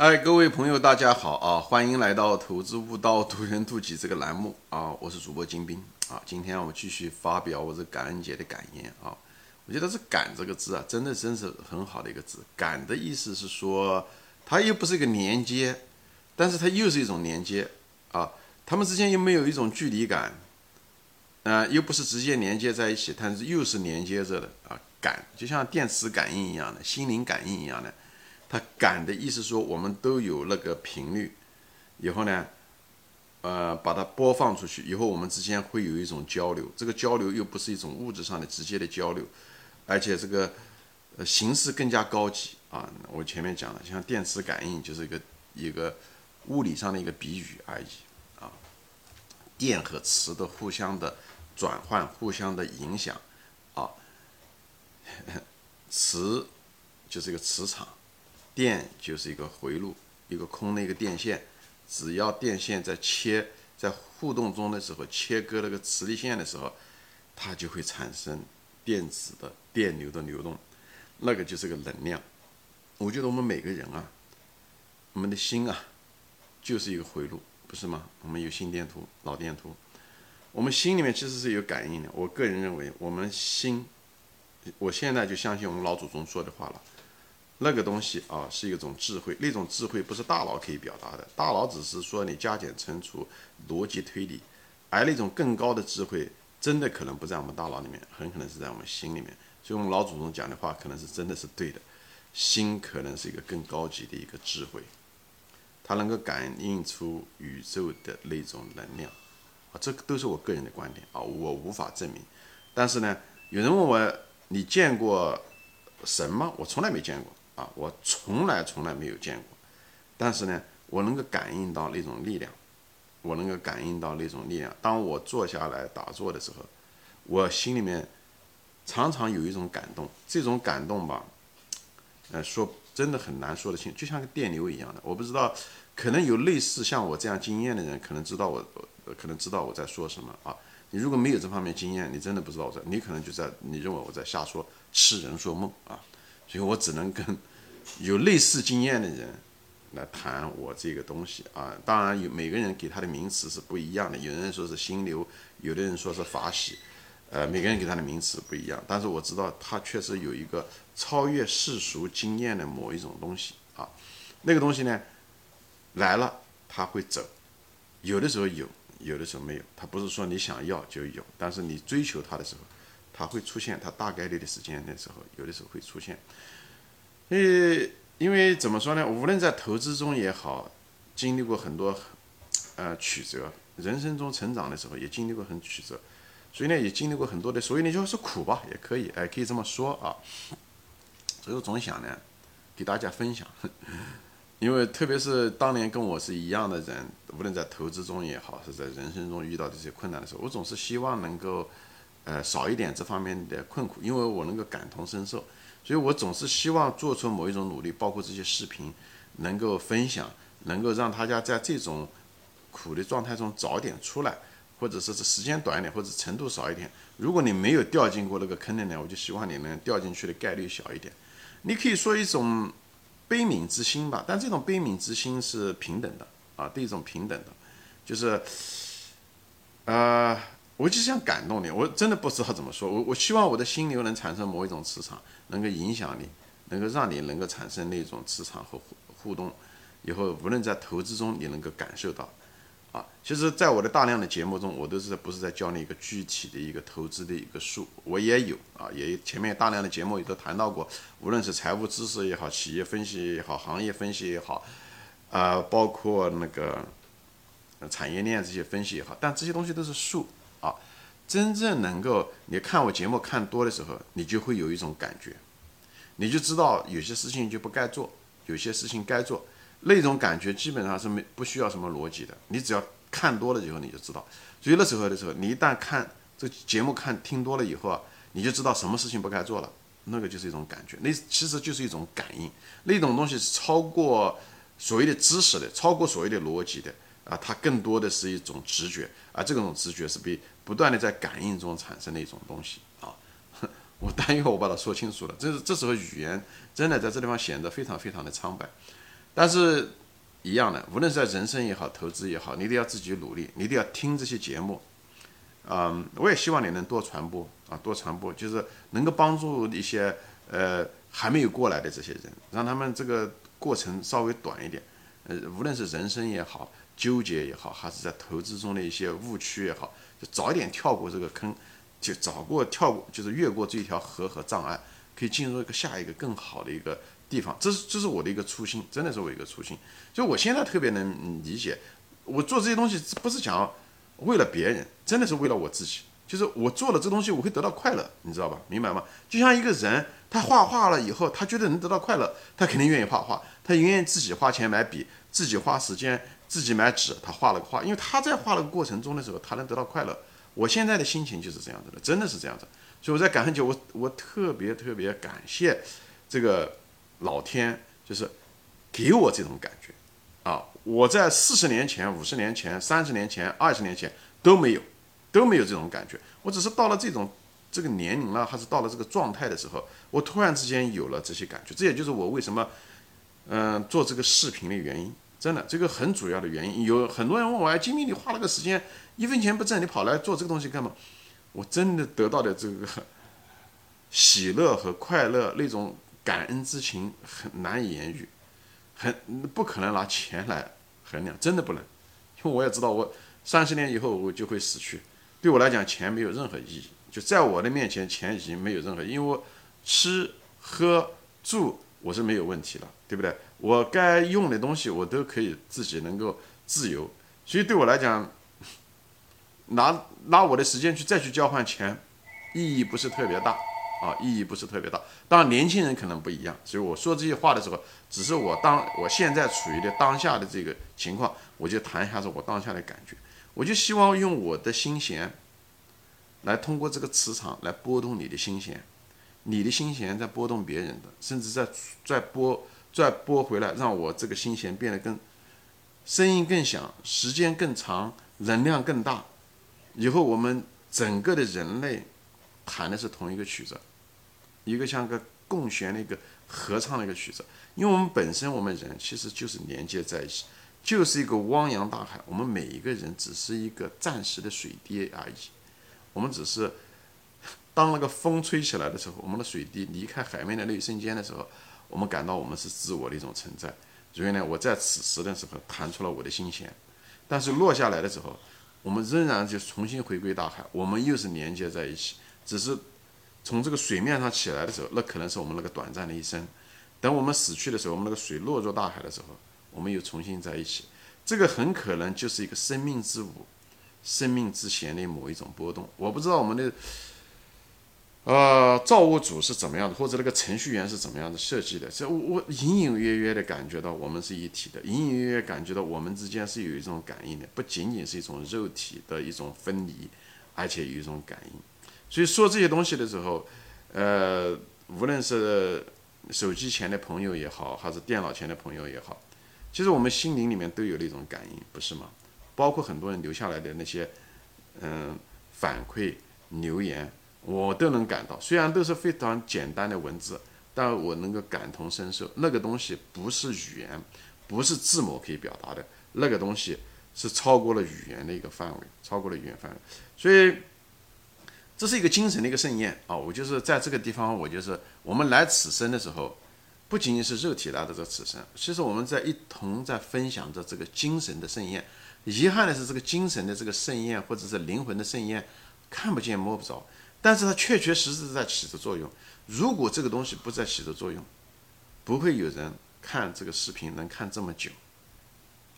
哎，各位朋友，大家好啊！欢迎来到《投资悟道，渡人渡己》这个栏目啊！我是主播金兵啊！今天我继续发表我这感恩节的感言啊！我觉得这“感”这个字啊，真的真是很好的一个字。“感”的意思是说，它又不是一个连接，但是它又是一种连接啊！它们之间又没有一种距离感，呃，又不是直接连接在一起，但是又是连接着的啊！感就像电磁感应一样的，心灵感应一样的。它感的意思说，我们都有那个频率，以后呢，呃，把它播放出去，以后我们之间会有一种交流。这个交流又不是一种物质上的直接的交流，而且这个呃形式更加高级啊。我前面讲了，像电磁感应就是一个一个物理上的一个比喻而已啊。电和磁的互相的转换，互相的影响啊。磁就是一个磁场。电就是一个回路，一个空的一个电线，只要电线在切在互动中的时候，切割那个磁力线的时候，它就会产生电子的电流的流动，那个就是个能量。我觉得我们每个人啊，我们的心啊，就是一个回路，不是吗？我们有心电图、脑电图，我们心里面其实是有感应的。我个人认为，我们心，我现在就相信我们老祖宗说的话了。那个东西啊，是一种智慧，那种智慧不是大脑可以表达的，大脑只是说你加减乘除、逻辑推理，而那种更高的智慧，真的可能不在我们大脑里面，很可能是在我们心里面。所以，我们老祖宗讲的话，可能是真的是对的。心可能是一个更高级的一个智慧，它能够感应出宇宙的那种能量啊，这个都是我个人的观点啊，我无法证明。但是呢，有人问我，你见过神吗？我从来没见过。啊，我从来从来没有见过，但是呢，我能够感应到那种力量，我能够感应到那种力量。当我坐下来打坐的时候，我心里面常常有一种感动，这种感动吧，呃，说真的很难说得清，就像个电流一样的。我不知道，可能有类似像我这样经验的人，可能知道我，可能知道我在说什么啊。你如果没有这方面经验，你真的不知道我在，你可能就在你认为我在瞎说，痴人说梦啊。所以我只能跟。有类似经验的人来谈我这个东西啊，当然有每个人给他的名词是不一样的，有人说是心流，有的人说是法喜，呃，每个人给他的名词不一样，但是我知道他确实有一个超越世俗经验的某一种东西啊，那个东西呢来了他会走，有的时候有，有的时候没有，他不是说你想要就有，但是你追求他的时候，他会出现，他大概率的时间的时候，有的时候会出现。因为，因为怎么说呢？无论在投资中也好，经历过很多，呃，曲折，人生中成长的时候也经历过很曲折，所以呢，也经历过很多的，所以呢，就是苦吧，也可以，哎，可以这么说啊。所以我总想呢，给大家分享，因为特别是当年跟我是一样的人，无论在投资中也好，是在人生中遇到这些困难的时候，我总是希望能够，呃，少一点这方面的困苦，因为我能够感同身受。所以我总是希望做出某一种努力，包括这些视频，能够分享，能够让大家在这种苦的状态中早点出来，或者说是时间短一点，或者程度少一点。如果你没有掉进过那个坑的呢，我就希望你能掉进去的概率小一点。你可以说一种悲悯之心吧，但这种悲悯之心是平等的啊，对一种平等的，就是，呃。我就想感动你，我真的不知道怎么说。我我希望我的心流能产生某一种磁场，能够影响你，能够让你能够产生那种磁场和互互动。以后无论在投资中，你能够感受到。啊，其实，在我的大量的节目中，我都是不是在教你一个具体的一个投资的一个数，我也有啊，也前面大量的节目也都谈到过，无论是财务知识也好，企业分析也好，行业分析也好，啊，包括那个产业链这些分析也好，但这些东西都是数。真正能够你看我节目看多的时候，你就会有一种感觉，你就知道有些事情就不该做，有些事情该做。那种感觉基本上是没不需要什么逻辑的，你只要看多了以后你就知道。所以那时候的时候，你一旦看这节目看听多了以后啊，你就知道什么事情不该做了，那个就是一种感觉，那其实就是一种感应，那种东西是超过所谓的知识的，超过所谓的逻辑的。啊，它更多的是一种直觉，而这种直觉是被不断的在感应中产生的一种东西啊。我待会儿我把它说清楚了，这是这时候语言真的在这地方显得非常非常的苍白。但是一样的，无论是在人生也好，投资也好，你都要自己努力，你都要听这些节目。嗯，我也希望你能多传播啊，多传播，就是能够帮助一些呃还没有过来的这些人，让他们这个过程稍微短一点。呃，无论是人生也好，纠结也好，还是在投资中的一些误区也好，就早一点跳过这个坑，就早过跳过，就是越过这一条河和障碍，可以进入一个下一个更好的一个地方。这是这是我的一个初心，真的是我一个初心。就我现在特别能理解，我做这些东西不是讲。为了别人，真的是为了我自己。就是我做了这东西，我会得到快乐，你知道吧？明白吗？就像一个人，他画画了以后，他觉得能得到快乐，他肯定愿意画画，他愿意自己花钱买笔，自己花时间，自己买纸，他画了个画，因为他在画了个过程中的时候，他能得到快乐。我现在的心情就是这样子的，真的是这样子。所以我在感恩节，我我特别特别感谢这个老天，就是给我这种感觉。啊，我在四十年前、五十年前、三十年前、二十年前都没有，都没有这种感觉。我只是到了这种这个年龄了，还是到了这个状态的时候，我突然之间有了这些感觉。这也就是我为什么，嗯，做这个视频的原因。真的，这个很主要的原因。有很多人问我，哎，金明，你花了个时间，一分钱不挣，你跑来做这个东西干嘛？我真的得到的这个喜乐和快乐，那种感恩之情很难以言喻。很不可能拿钱来衡量，真的不能，因为我也知道，我三十年以后我就会死去，对我来讲，钱没有任何意义。就在我的面前，钱已经没有任何，因为我吃喝住我是没有问题了，对不对？我该用的东西我都可以自己能够自由，所以对我来讲，拿拿我的时间去再去交换钱，意义不是特别大。啊，意义不是特别大。当然，年轻人可能不一样，所以我说这些话的时候，只是我当我现在处于的当下的这个情况，我就谈一下子我当下的感觉。我就希望用我的心弦，来通过这个磁场来拨动你的心弦，你的心弦在拨动别人的，甚至在在拨再拨回来，让我这个心弦变得更声音更响，时间更长，能量更大。以后我们整个的人类弹的是同一个曲子。一个像个共弦的一个合唱的一个曲子，因为我们本身我们人其实就是连接在一起，就是一个汪洋大海。我们每一个人只是一个暂时的水滴而已，我们只是当那个风吹起来的时候，我们的水滴离开海面的那一瞬间的时候，我们感到我们是自我的一种存在。所以呢，我在此时的时候弹出了我的心弦，但是落下来的时候，我们仍然就重新回归大海，我们又是连接在一起，只是。从这个水面上起来的时候，那可能是我们那个短暂的一生；等我们死去的时候，我们那个水落入大海的时候，我们又重新在一起。这个很可能就是一个生命之舞、生命之弦的某一种波动。我不知道我们的呃造物主是怎么样的，或者那个程序员是怎么样的设计的。这我我隐隐约约的感觉到我们是一体的，隐隐约约感觉到我们之间是有一种感应的，不仅仅是一种肉体的一种分离，而且有一种感应。所以说这些东西的时候，呃，无论是手机前的朋友也好，还是电脑前的朋友也好，其实我们心灵里面都有那种感应，不是吗？包括很多人留下来的那些，嗯，反馈留言，我都能感到。虽然都是非常简单的文字，但我能够感同身受。那个东西不是语言，不是字母可以表达的，那个东西是超过了语言的一个范围，超过了语言范围。所以。这是一个精神的一个盛宴啊！我就是在这个地方，我就是我们来此生的时候，不仅仅是肉体来的这此生，其实我们在一同在分享着这个精神的盛宴。遗憾的是，这个精神的这个盛宴，或者是灵魂的盛宴，看不见摸不着，但是它确确实实在起着作用。如果这个东西不再起着作用，不会有人看这个视频能看这么久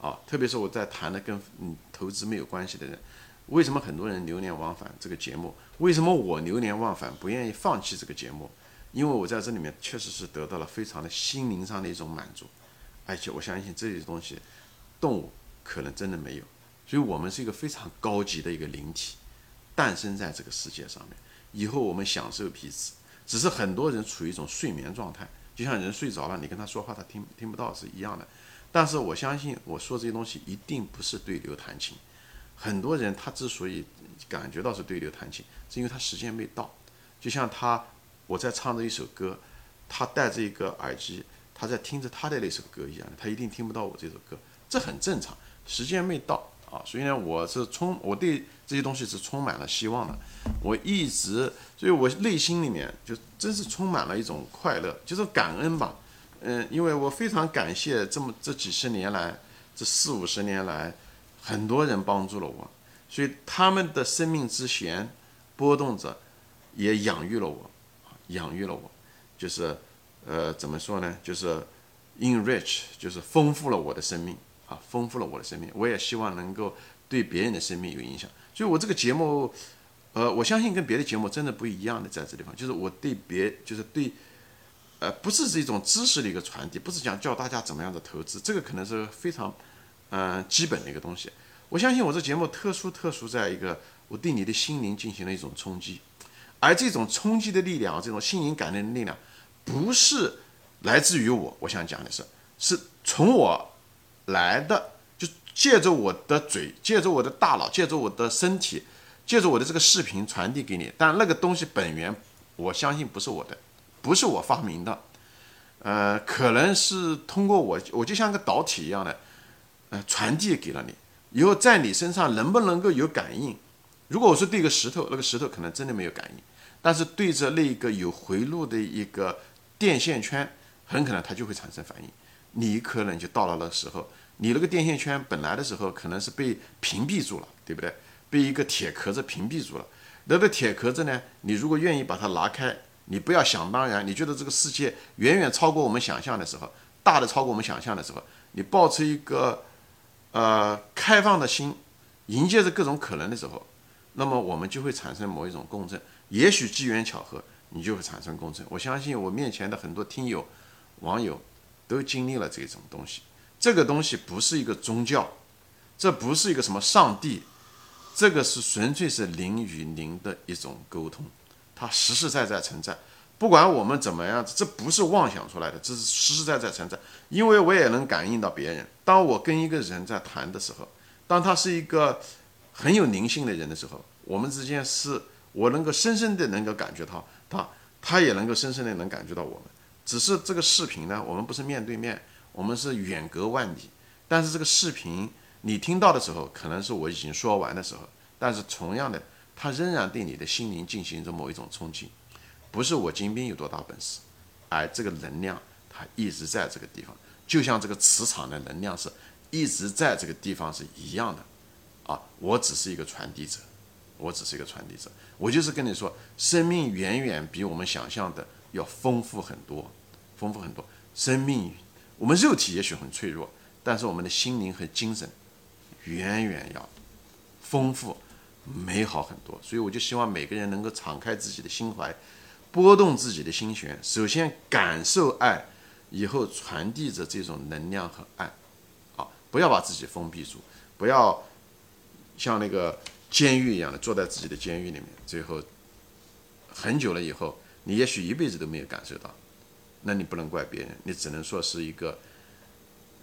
啊！特别是我在谈的跟嗯投资没有关系的人。为什么很多人流连忘返这个节目？为什么我流连忘返不愿意放弃这个节目？因为我在这里面确实是得到了非常的心灵上的一种满足，而且我相信这些东西，动物可能真的没有。所以我们是一个非常高级的一个灵体，诞生在这个世界上面。以后我们享受彼此，只是很多人处于一种睡眠状态，就像人睡着了，你跟他说话他听听不到是一样的。但是我相信我说这些东西一定不是对牛弹琴。很多人他之所以感觉到是对牛弹琴，是因为他时间没到。就像他，我在唱着一首歌，他戴着一个耳机，他在听着他的那首歌一样，他一定听不到我这首歌，这很正常。时间没到啊，所以呢，我是充我对这些东西是充满了希望的。我一直，所以我内心里面就真是充满了一种快乐，就是感恩吧。嗯，因为我非常感谢这么这几十年来，这四五十年来，很多人帮助了我，所以他们的生命之弦波动着，也养育了我，养育了我，就是呃怎么说呢？就是 enrich，就是丰富了我的生命。啊，丰富了我的生命，我也希望能够对别人的生命有影响。所以，我这个节目，呃，我相信跟别的节目真的不一样的，在这地方，就是我对别，就是对，呃，不是这种知识的一个传递，不是讲教大家怎么样的投资，这个可能是非常，嗯，基本的一个东西。我相信我这节目特殊，特殊在一个，我对你的心灵进行了一种冲击，而这种冲击的力量，这种心灵感应的力量，不是来自于我，我想讲的是，是从我。来的就借着我的嘴，借着我的大脑，借着我的身体，借着我的这个视频传递给你。但那个东西本源，我相信不是我的，不是我发明的，呃，可能是通过我，我就像个导体一样的，呃，传递给了你。以后在你身上能不能够有感应？如果我是对一个石头，那个石头可能真的没有感应，但是对着那个有回路的一个电线圈，很可能它就会产生反应。你可能就到了那时候。你那个电线圈本来的时候可能是被屏蔽住了，对不对？被一个铁壳子屏蔽住了。那个铁壳子呢？你如果愿意把它拿开，你不要想当然，你觉得这个世界远远超过我们想象的时候，大的超过我们想象的时候，你抱持一个呃开放的心，迎接着各种可能的时候，那么我们就会产生某一种共振。也许机缘巧合，你就会产生共振。我相信我面前的很多听友、网友都经历了这种东西。这个东西不是一个宗教，这不是一个什么上帝，这个是纯粹是灵与灵的一种沟通，它实实在在存在。不管我们怎么样子，这不是妄想出来的，这是实实在在存在。因为我也能感应到别人，当我跟一个人在谈的时候，当他是一个很有灵性的人的时候，我们之间是我能够深深的能够感觉到他，他也能够深深的能感觉到我们。只是这个视频呢，我们不是面对面。我们是远隔万里，但是这个视频你听到的时候，可能是我已经说完的时候，但是同样的，它仍然对你的心灵进行着某一种冲击。不是我金兵有多大本事，而这个能量它一直在这个地方，就像这个磁场的能量是一直在这个地方是一样的。啊，我只是一个传递者，我只是一个传递者，我就是跟你说，生命远远比我们想象的要丰富很多，丰富很多，生命。我们肉体也许很脆弱，但是我们的心灵和精神远远要丰富、美好很多。所以我就希望每个人能够敞开自己的心怀，拨动自己的心弦，首先感受爱，以后传递着这种能量和爱。啊，不要把自己封闭住，不要像那个监狱一样的坐在自己的监狱里面，最后很久了以后，你也许一辈子都没有感受到。那你不能怪别人，你只能说是一个，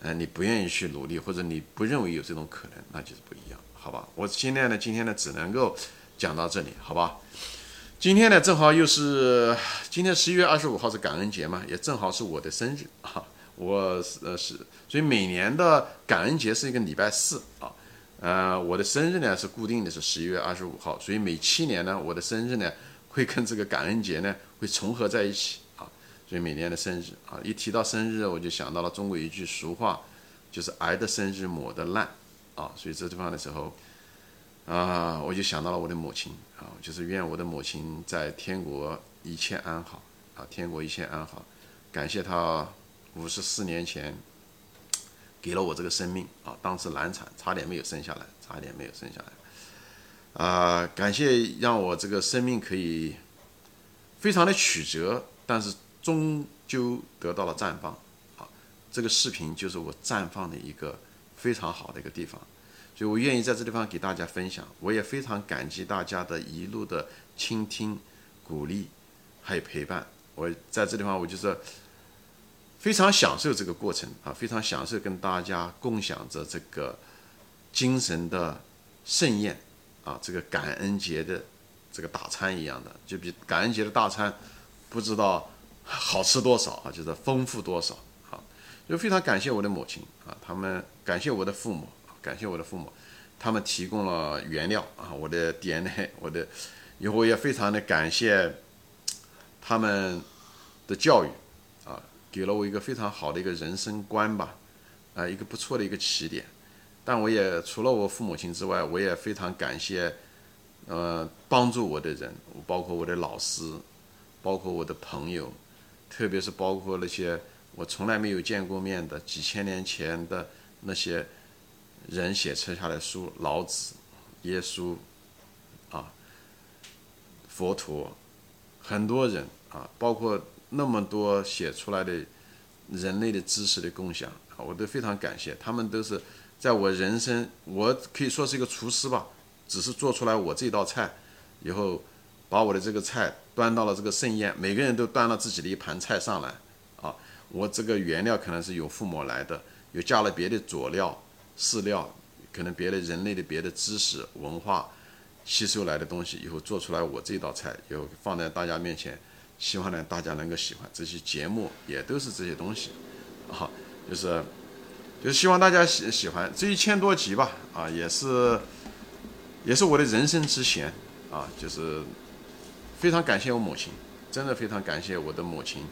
嗯，你不愿意去努力，或者你不认为有这种可能，那就是不一样，好吧？我现在呢，今天呢，只能够讲到这里，好吧？今天呢，正好又是今天十一月二十五号是感恩节嘛，也正好是我的生日啊，我呃是，所以每年的感恩节是一个礼拜四啊，呃，我的生日呢是固定的是十一月二十五号，所以每七年呢，我的生日呢会跟这个感恩节呢会重合在一起。所以每年的生日啊，一提到生日，我就想到了中国一句俗话，就是“挨的生日抹的烂”，啊，所以这地方的时候，啊，我就想到了我的母亲啊，就是愿我的母亲在天国一切安好啊，天国一切安好，感谢她五十四年前给了我这个生命啊，当时难产，差点没有生下来，差点没有生下来，啊，感谢让我这个生命可以非常的曲折，但是。终究得到了绽放，啊，这个视频就是我绽放的一个非常好的一个地方，所以我愿意在这地方给大家分享。我也非常感激大家的一路的倾听、鼓励，还有陪伴。我在这地方，我就是非常享受这个过程啊，非常享受跟大家共享着这个精神的盛宴啊，这个感恩节的这个大餐一样的，就比感恩节的大餐不知道。好吃多少啊？就是丰富多少啊！就非常感谢我的母亲啊，他们感谢我的父母，感谢我的父母，他们提供了原料啊，我的 DNA，我的，以后也非常的感谢他们的教育啊，给了我一个非常好的一个人生观吧，啊，一个不错的一个起点。但我也除了我父母亲之外，我也非常感谢，呃，帮助我的人，包括我的老师，包括我的朋友，特别是包括那些。我从来没有见过面的几千年前的那些人写出下来书，老子、耶稣，啊，佛陀，很多人啊，包括那么多写出来的人类的知识的共享啊，我都非常感谢。他们都是在我人生，我可以说是一个厨师吧，只是做出来我这道菜以后，把我的这个菜端到了这个盛宴，每个人都端了自己的一盘菜上来。啊我这个原料可能是有父母来的，有加了别的佐料、饲料，可能别的人类的别的知识、文化吸收来的东西，以后做出来我这道菜，以后放在大家面前，希望呢大家能够喜欢。这些节目也都是这些东西，啊，就是就是希望大家喜喜欢这一千多集吧，啊，也是也是我的人生之弦，啊，就是非常感谢我母亲，真的非常感谢我的母亲。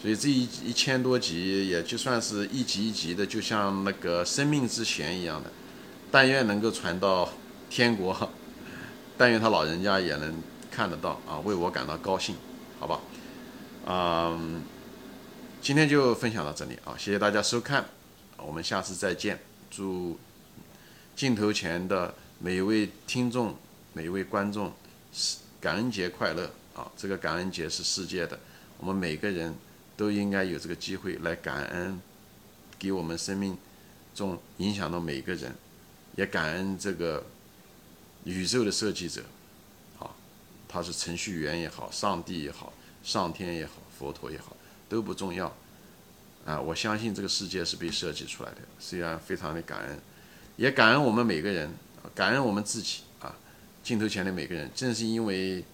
所以这一一千多集，也就算是一集一集的，就像那个生命之弦一样的，但愿能够传到天国，但愿他老人家也能看得到啊，为我感到高兴，好吧？嗯，今天就分享到这里啊，谢谢大家收看，我们下次再见。祝镜头前的每一位听众、每一位观众是，感恩节快乐啊！这个感恩节是世界的，我们每个人。都应该有这个机会来感恩，给我们生命中影响到每个人，也感恩这个宇宙的设计者，啊，他是程序员也好，上帝也好，上天也好，佛陀也好，都不重要，啊，我相信这个世界是被设计出来的，虽然非常的感恩，也感恩我们每个人，感恩我们自己，镜头前的每个人，正是因为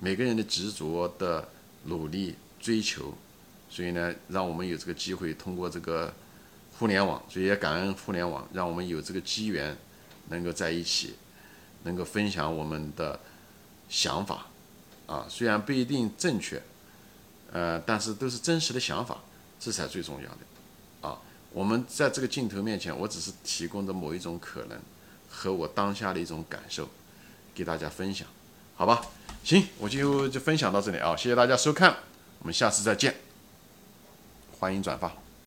每个人的执着的努力。追求，所以呢，让我们有这个机会通过这个互联网，所以也感恩互联网，让我们有这个机缘能够在一起，能够分享我们的想法，啊，虽然不一定正确，呃，但是都是真实的想法，这才最重要的，啊，我们在这个镜头面前，我只是提供的某一种可能和我当下的一种感受，给大家分享，好吧？行，我就就分享到这里啊，谢谢大家收看。我们下次再见，欢迎转发。